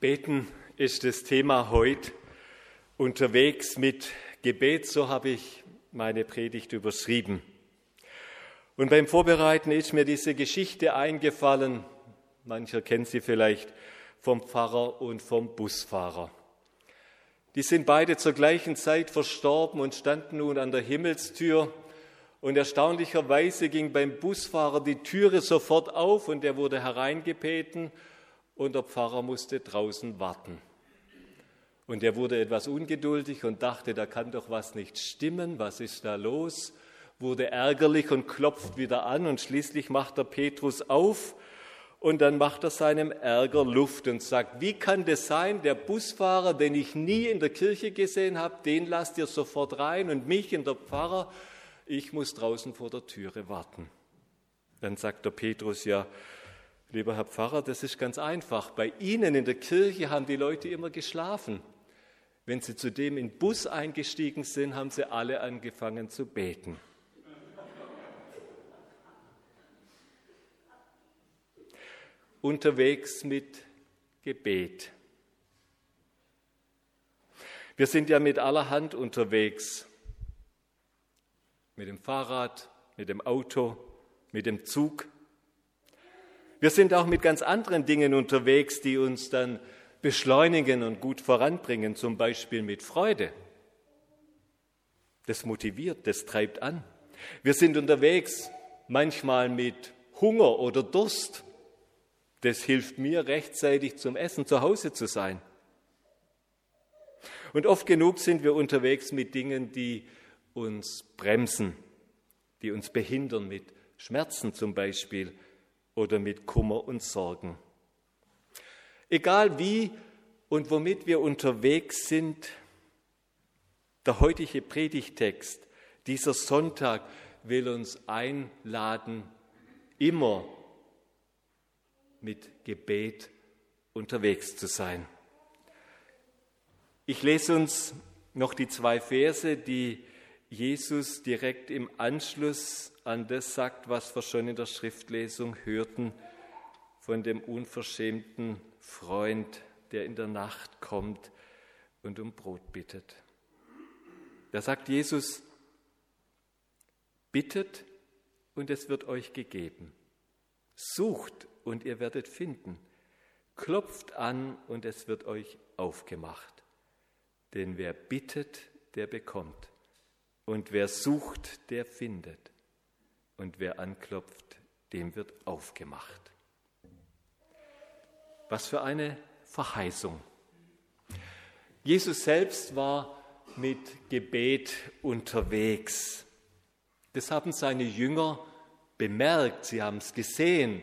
Beten ist das Thema heute. Unterwegs mit Gebet, so habe ich meine Predigt überschrieben. Und beim Vorbereiten ist mir diese Geschichte eingefallen, mancher kennt sie vielleicht, vom Pfarrer und vom Busfahrer. Die sind beide zur gleichen Zeit verstorben und standen nun an der Himmelstür. Und erstaunlicherweise ging beim Busfahrer die Türe sofort auf und er wurde hereingebeten und der Pfarrer musste draußen warten. Und er wurde etwas ungeduldig und dachte, da kann doch was nicht stimmen, was ist da los? Wurde ärgerlich und klopft wieder an und schließlich macht er Petrus auf und dann macht er seinem Ärger Luft und sagt, wie kann das sein, der Busfahrer, den ich nie in der Kirche gesehen habe, den lasst ihr sofort rein und mich in der Pfarrer, ich muss draußen vor der Türe warten. Dann sagt der Petrus, ja, Lieber Herr Pfarrer, das ist ganz einfach. Bei Ihnen in der Kirche haben die Leute immer geschlafen. Wenn sie zudem in den Bus eingestiegen sind, haben sie alle angefangen zu beten. Unterwegs mit Gebet. Wir sind ja mit allerhand unterwegs. Mit dem Fahrrad, mit dem Auto, mit dem Zug. Wir sind auch mit ganz anderen Dingen unterwegs, die uns dann beschleunigen und gut voranbringen, zum Beispiel mit Freude. Das motiviert, das treibt an. Wir sind unterwegs manchmal mit Hunger oder Durst. Das hilft mir rechtzeitig zum Essen zu Hause zu sein. Und oft genug sind wir unterwegs mit Dingen, die uns bremsen, die uns behindern, mit Schmerzen zum Beispiel, oder mit Kummer und Sorgen. Egal wie und womit wir unterwegs sind, der heutige Predigtext, dieser Sonntag will uns einladen, immer mit Gebet unterwegs zu sein. Ich lese uns noch die zwei Verse, die Jesus direkt im Anschluss an das sagt, was wir schon in der Schriftlesung hörten von dem unverschämten Freund, der in der Nacht kommt und um Brot bittet. Da sagt Jesus, bittet und es wird euch gegeben. Sucht und ihr werdet finden. Klopft an und es wird euch aufgemacht. Denn wer bittet, der bekommt. Und wer sucht, der findet. Und wer anklopft, dem wird aufgemacht. Was für eine Verheißung. Jesus selbst war mit Gebet unterwegs. Das haben seine Jünger bemerkt, sie haben es gesehen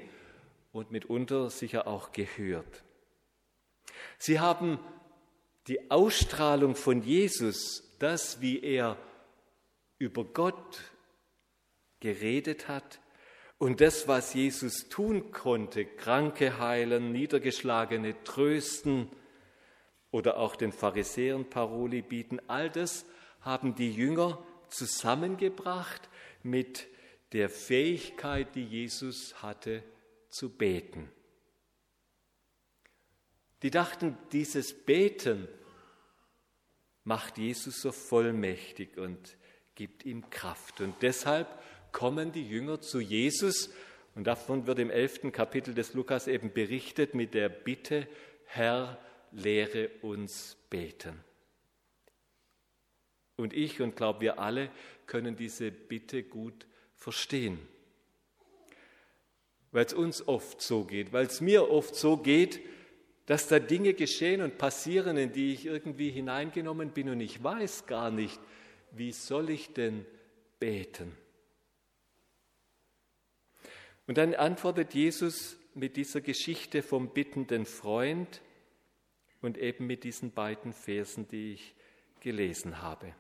und mitunter sicher auch gehört. Sie haben die Ausstrahlung von Jesus, das, wie er über Gott geredet hat und das, was Jesus tun konnte, Kranke heilen, Niedergeschlagene trösten oder auch den Pharisäern Paroli bieten, all das haben die Jünger zusammengebracht mit der Fähigkeit, die Jesus hatte, zu beten. Die dachten, dieses Beten macht Jesus so vollmächtig und gibt ihm Kraft. Und deshalb kommen die Jünger zu Jesus und davon wird im elften Kapitel des Lukas eben berichtet mit der Bitte, Herr, lehre uns beten. Und ich und glaube wir alle können diese Bitte gut verstehen. Weil es uns oft so geht, weil es mir oft so geht, dass da Dinge geschehen und passieren, in die ich irgendwie hineingenommen bin und ich weiß gar nicht, wie soll ich denn beten? Und dann antwortet Jesus mit dieser Geschichte vom bittenden Freund und eben mit diesen beiden Versen, die ich gelesen habe.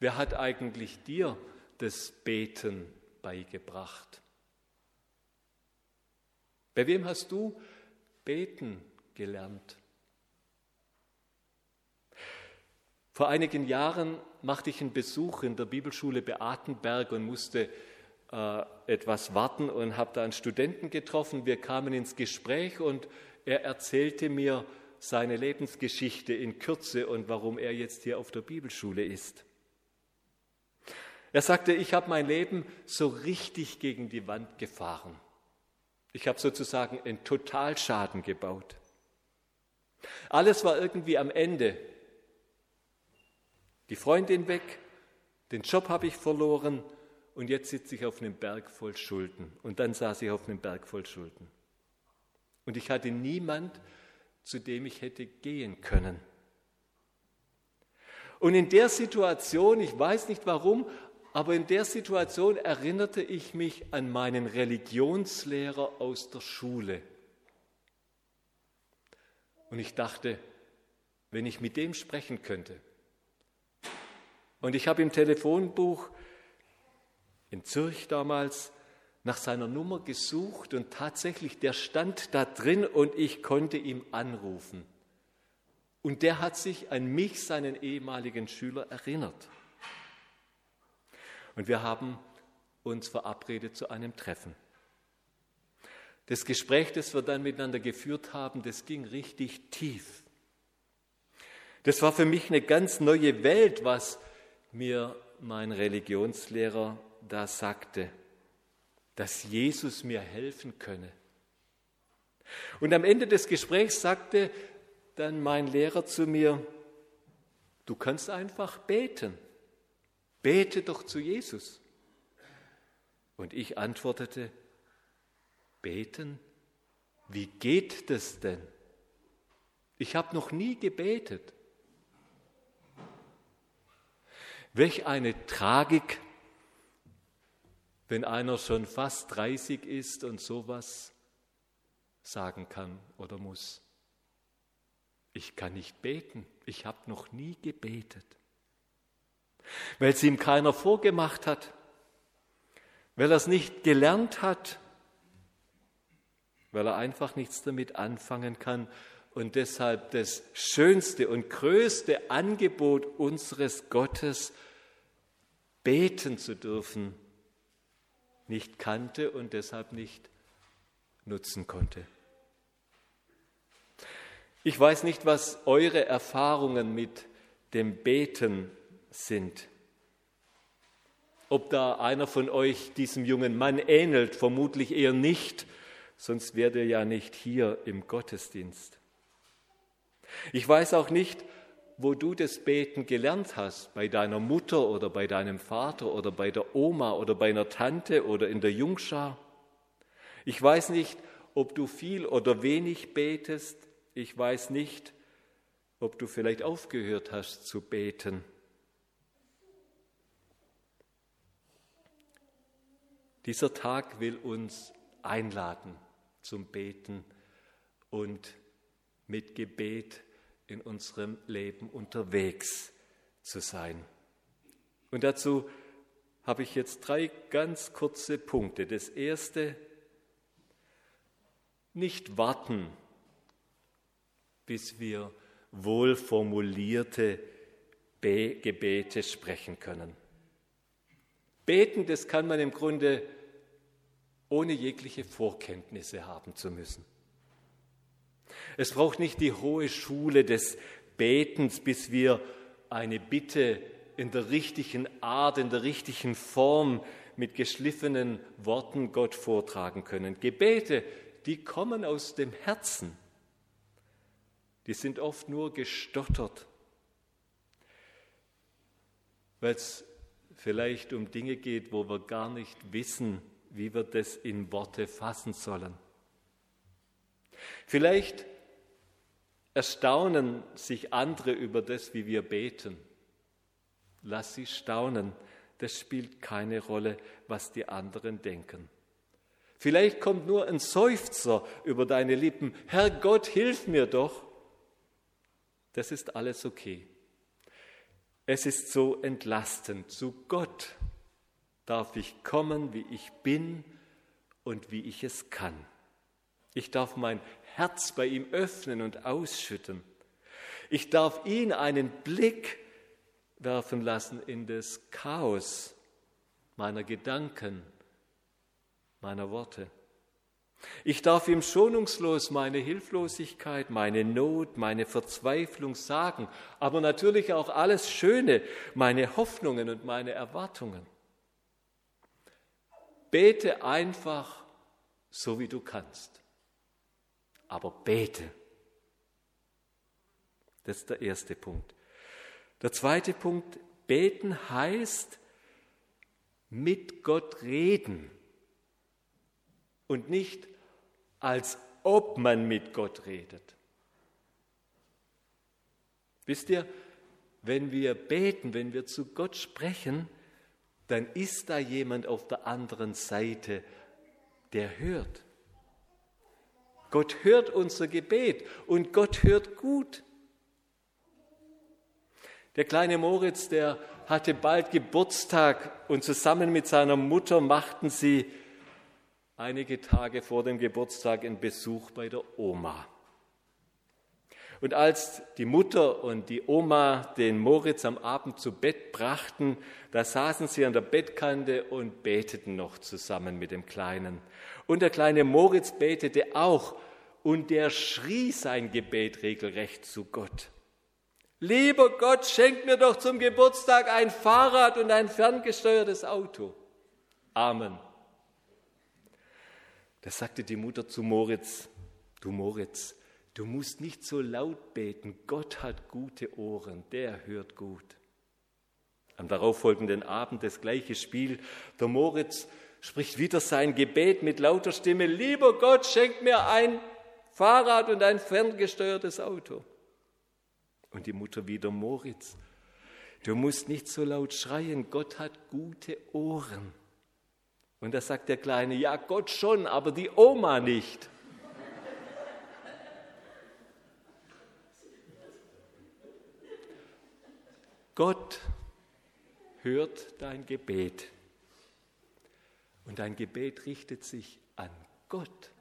Wer hat eigentlich dir das Beten beigebracht? Bei wem hast du beten gelernt? Vor einigen Jahren machte ich einen Besuch in der Bibelschule Beatenberg und musste äh, etwas warten und habe da einen Studenten getroffen. Wir kamen ins Gespräch und Er erzählte mir seine Lebensgeschichte in Kürze und warum er jetzt hier auf der Bibelschule ist. Er sagte, ich habe mein Leben so richtig gegen die Wand gefahren. Ich habe sozusagen einen Totalschaden gebaut. Alles war irgendwie am Ende. Die Freundin weg, den Job habe ich verloren und jetzt sitze ich auf einem Berg voll Schulden. Und dann saß ich auf einem Berg voll Schulden. Und ich hatte niemand, zu dem ich hätte gehen können. Und in der Situation, ich weiß nicht warum, aber in der Situation erinnerte ich mich an meinen Religionslehrer aus der Schule. Und ich dachte, wenn ich mit dem sprechen könnte. Und ich habe im Telefonbuch in Zürich damals nach seiner Nummer gesucht und tatsächlich, der stand da drin und ich konnte ihm anrufen. Und der hat sich an mich, seinen ehemaligen Schüler, erinnert. Und wir haben uns verabredet zu einem Treffen. Das Gespräch, das wir dann miteinander geführt haben, das ging richtig tief. Das war für mich eine ganz neue Welt, was mir mein Religionslehrer da sagte, dass Jesus mir helfen könne. Und am Ende des Gesprächs sagte dann mein Lehrer zu mir, du kannst einfach beten. Bete doch zu Jesus. Und ich antwortete, beten? Wie geht das denn? Ich habe noch nie gebetet. Welch eine Tragik, wenn einer schon fast 30 ist und sowas sagen kann oder muss. Ich kann nicht beten, ich habe noch nie gebetet, weil es ihm keiner vorgemacht hat, weil er es nicht gelernt hat, weil er einfach nichts damit anfangen kann und deshalb das schönste und größte Angebot unseres Gottes, beten zu dürfen, nicht kannte und deshalb nicht nutzen konnte. Ich weiß nicht, was eure Erfahrungen mit dem Beten sind. Ob da einer von euch diesem jungen Mann ähnelt, vermutlich eher nicht, sonst wäre er ja nicht hier im Gottesdienst. Ich weiß auch nicht, wo du das Beten gelernt hast, bei deiner Mutter oder bei deinem Vater oder bei der Oma oder bei einer Tante oder in der Jungschar. Ich weiß nicht, ob du viel oder wenig betest. Ich weiß nicht, ob du vielleicht aufgehört hast zu beten. Dieser Tag will uns einladen zum Beten und mit Gebet in unserem Leben unterwegs zu sein. Und dazu habe ich jetzt drei ganz kurze Punkte. Das erste, nicht warten, bis wir wohlformulierte Gebete sprechen können. Beten, das kann man im Grunde ohne jegliche Vorkenntnisse haben zu müssen. Es braucht nicht die hohe Schule des Betens, bis wir eine Bitte in der richtigen Art, in der richtigen Form mit geschliffenen Worten Gott vortragen können. Gebete, die kommen aus dem Herzen. Die sind oft nur gestottert, weil es vielleicht um Dinge geht, wo wir gar nicht wissen, wie wir das in Worte fassen sollen. Vielleicht erstaunen sich andere über das, wie wir beten. Lass sie staunen. Das spielt keine Rolle, was die anderen denken. Vielleicht kommt nur ein Seufzer über deine Lippen. Herr Gott, hilf mir doch. Das ist alles okay. Es ist so entlastend. Zu Gott darf ich kommen, wie ich bin und wie ich es kann. Ich darf mein Herz bei ihm öffnen und ausschütten. Ich darf ihn einen Blick werfen lassen in das Chaos meiner Gedanken, meiner Worte. Ich darf ihm schonungslos meine Hilflosigkeit, meine Not, meine Verzweiflung sagen, aber natürlich auch alles Schöne, meine Hoffnungen und meine Erwartungen. Bete einfach so, wie du kannst. Aber bete. Das ist der erste Punkt. Der zweite Punkt, beten heißt mit Gott reden und nicht als ob man mit Gott redet. Wisst ihr, wenn wir beten, wenn wir zu Gott sprechen, dann ist da jemand auf der anderen Seite, der hört. Gott hört unser Gebet und Gott hört gut. Der kleine Moritz, der hatte bald Geburtstag und zusammen mit seiner Mutter machten sie einige Tage vor dem Geburtstag einen Besuch bei der Oma. Und als die Mutter und die Oma den Moritz am Abend zu Bett brachten, da saßen sie an der Bettkante und beteten noch zusammen mit dem Kleinen. Und der kleine Moritz betete auch und der schrie sein Gebet regelrecht zu Gott. Lieber Gott, schenk mir doch zum Geburtstag ein Fahrrad und ein ferngesteuertes Auto. Amen. Da sagte die Mutter zu Moritz, du Moritz, du musst nicht so laut beten, Gott hat gute Ohren, der hört gut. Am darauffolgenden Abend das gleiche Spiel, der Moritz spricht wieder sein Gebet mit lauter Stimme, lieber Gott, schenk mir ein Fahrrad und ein ferngesteuertes Auto. Und die Mutter wieder, Moritz, du musst nicht so laut schreien, Gott hat gute Ohren. Und da sagt der Kleine, ja Gott schon, aber die Oma nicht. Gott hört dein Gebet. Und dein Gebet richtet sich an Gott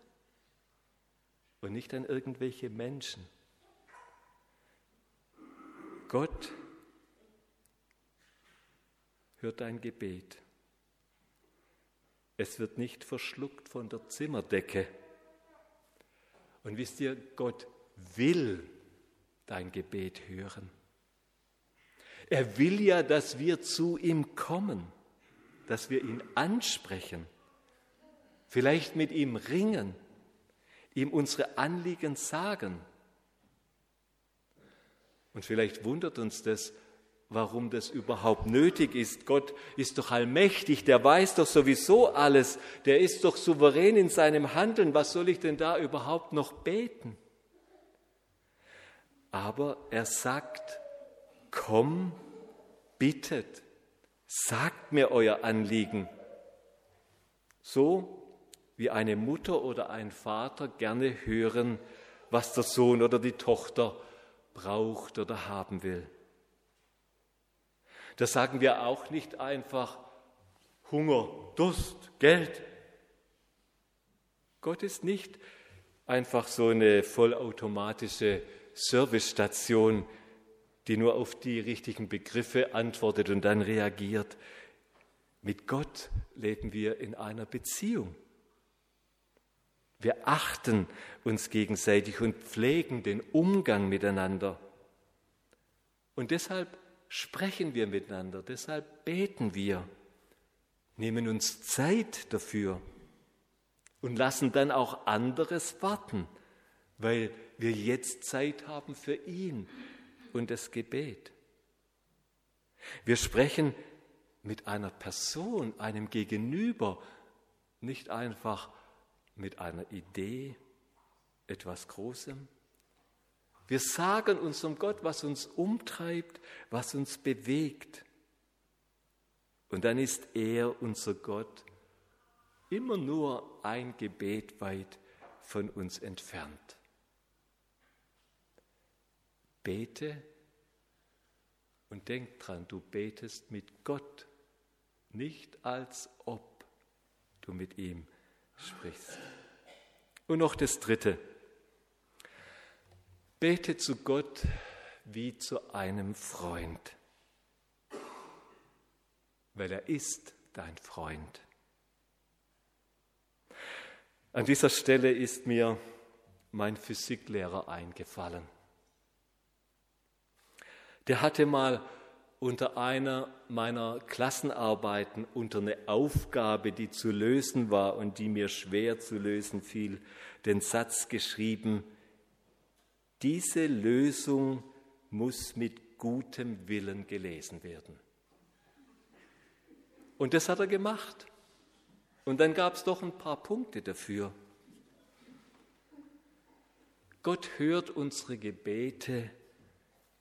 und nicht an irgendwelche Menschen. Gott hört dein Gebet. Es wird nicht verschluckt von der Zimmerdecke. Und wisst ihr, Gott will dein Gebet hören. Er will ja, dass wir zu ihm kommen, dass wir ihn ansprechen, vielleicht mit ihm ringen, ihm unsere Anliegen sagen. Und vielleicht wundert uns das, warum das überhaupt nötig ist. Gott ist doch allmächtig, der weiß doch sowieso alles, der ist doch souverän in seinem Handeln. Was soll ich denn da überhaupt noch beten? Aber er sagt, komm, bittet, sagt mir euer Anliegen. So wie eine Mutter oder ein Vater gerne hören, was der Sohn oder die Tochter braucht oder haben will. Da sagen wir auch nicht einfach Hunger, Durst, Geld. Gott ist nicht einfach so eine vollautomatische Servicestation, die nur auf die richtigen Begriffe antwortet und dann reagiert. Mit Gott leben wir in einer Beziehung. Wir achten uns gegenseitig und pflegen den Umgang miteinander. Und deshalb sprechen wir miteinander, deshalb beten wir, nehmen uns Zeit dafür und lassen dann auch anderes warten, weil wir jetzt Zeit haben für ihn und das Gebet. Wir sprechen mit einer Person, einem Gegenüber, nicht einfach mit einer Idee, etwas Großem. Wir sagen unserem Gott, was uns umtreibt, was uns bewegt. Und dann ist er, unser Gott, immer nur ein Gebet weit von uns entfernt. Bete und denk dran, du betest mit Gott, nicht als ob du mit ihm sprichst. Und noch das Dritte. Bete zu Gott wie zu einem Freund, weil er ist dein Freund. An dieser Stelle ist mir mein Physiklehrer eingefallen. Der hatte mal unter einer meiner Klassenarbeiten, unter eine Aufgabe, die zu lösen war und die mir schwer zu lösen fiel, den Satz geschrieben, diese Lösung muss mit gutem Willen gelesen werden. Und das hat er gemacht. Und dann gab es doch ein paar Punkte dafür. Gott hört unsere Gebete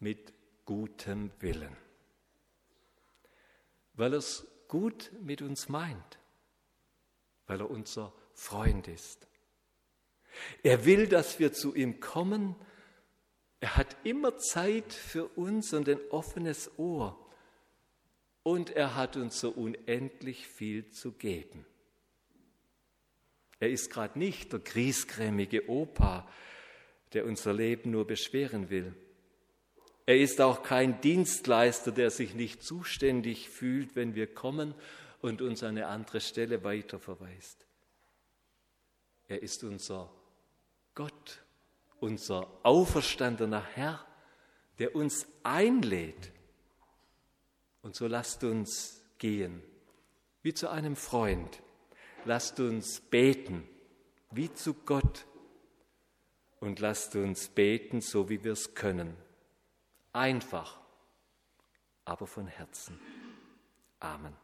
mit gutem Willen, weil er es gut mit uns meint, weil er unser Freund ist. Er will, dass wir zu ihm kommen. Er hat immer Zeit für uns und ein offenes Ohr. Und er hat uns so unendlich viel zu geben. Er ist gerade nicht der griesgrämige Opa, der unser Leben nur beschweren will. Er ist auch kein Dienstleister, der sich nicht zuständig fühlt, wenn wir kommen und uns an eine andere Stelle weiterverweist. Er ist unser Gott, unser auferstandener Herr, der uns einlädt. Und so lasst uns gehen, wie zu einem Freund. Lasst uns beten, wie zu Gott. Und lasst uns beten, so wie wir es können Einfach, aber von Herzen. Amen.